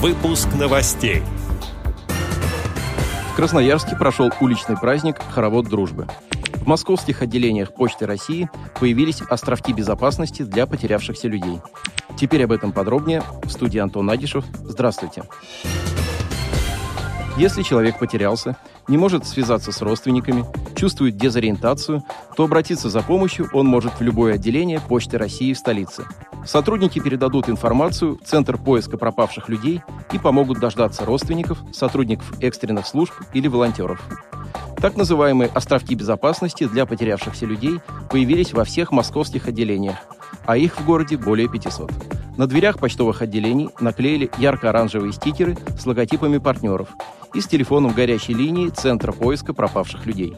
Выпуск новостей. В Красноярске прошел уличный праздник «Хоровод дружбы». В московских отделениях Почты России появились островки безопасности для потерявшихся людей. Теперь об этом подробнее. В студии Антон Агишев. Здравствуйте. Если человек потерялся, не может связаться с родственниками, чувствует дезориентацию, то обратиться за помощью он может в любое отделение Почты России в столице. Сотрудники передадут информацию в Центр поиска пропавших людей и помогут дождаться родственников, сотрудников экстренных служб или волонтеров. Так называемые «островки безопасности» для потерявшихся людей появились во всех московских отделениях, а их в городе более 500. На дверях почтовых отделений наклеили ярко-оранжевые стикеры с логотипами партнеров – и с телефоном горячей линии Центра поиска пропавших людей.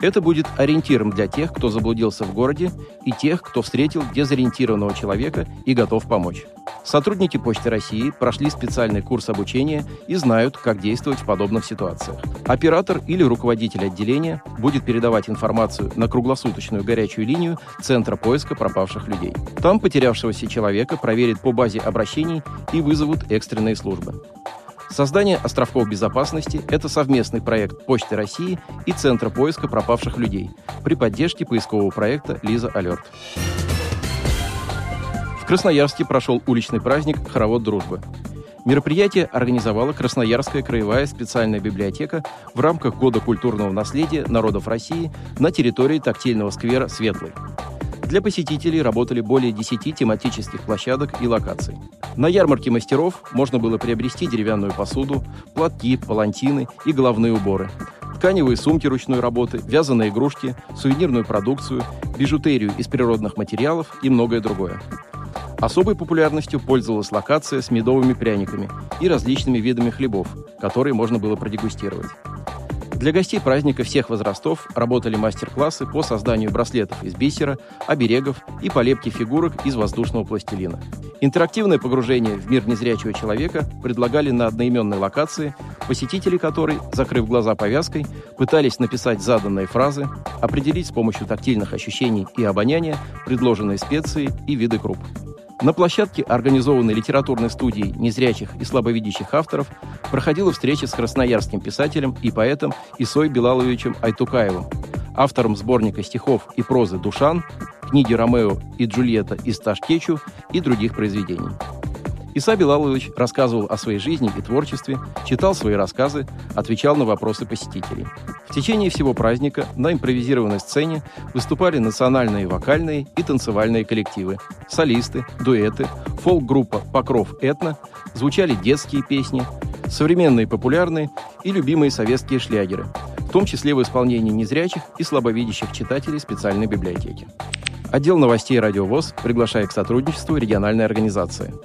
Это будет ориентиром для тех, кто заблудился в городе, и тех, кто встретил дезориентированного человека и готов помочь. Сотрудники Почты России прошли специальный курс обучения и знают, как действовать в подобных ситуациях. Оператор или руководитель отделения будет передавать информацию на круглосуточную горячую линию Центра поиска пропавших людей. Там потерявшегося человека проверят по базе обращений и вызовут экстренные службы. Создание островков безопасности – это совместный проект Почты России и Центра поиска пропавших людей при поддержке поискового проекта «Лиза Алерт». В Красноярске прошел уличный праздник «Хоровод дружбы». Мероприятие организовала Красноярская краевая специальная библиотека в рамках Года культурного наследия народов России на территории тактильного сквера «Светлый». Для посетителей работали более 10 тематических площадок и локаций. На ярмарке мастеров можно было приобрести деревянную посуду, платки, палантины и головные уборы, тканевые сумки ручной работы, вязаные игрушки, сувенирную продукцию, бижутерию из природных материалов и многое другое. Особой популярностью пользовалась локация с медовыми пряниками и различными видами хлебов, которые можно было продегустировать. Для гостей праздника всех возрастов работали мастер-классы по созданию браслетов из бисера, оберегов и полепки фигурок из воздушного пластилина. Интерактивное погружение в мир незрячего человека предлагали на одноименной локации, посетители которой, закрыв глаза повязкой, пытались написать заданные фразы, определить с помощью тактильных ощущений и обоняния предложенные специи и виды круп. На площадке организованной литературной студией незрячих и слабовидящих авторов проходила встреча с красноярским писателем и поэтом Исой Белаловичем Айтукаевым, автором сборника стихов и прозы «Душан», книги «Ромео и Джульетта» из Ташкечу и других произведений. Иса Белалович рассказывал о своей жизни и творчестве, читал свои рассказы, отвечал на вопросы посетителей. В течение всего праздника на импровизированной сцене выступали национальные вокальные и танцевальные коллективы, солисты, дуэты, фолк-группа «Покров Этно», звучали детские песни, современные популярные и любимые советские шлягеры, в том числе в исполнении незрячих и слабовидящих читателей специальной библиотеки. Отдел новостей «Радио ВОЗ» приглашает к сотрудничеству региональной организации –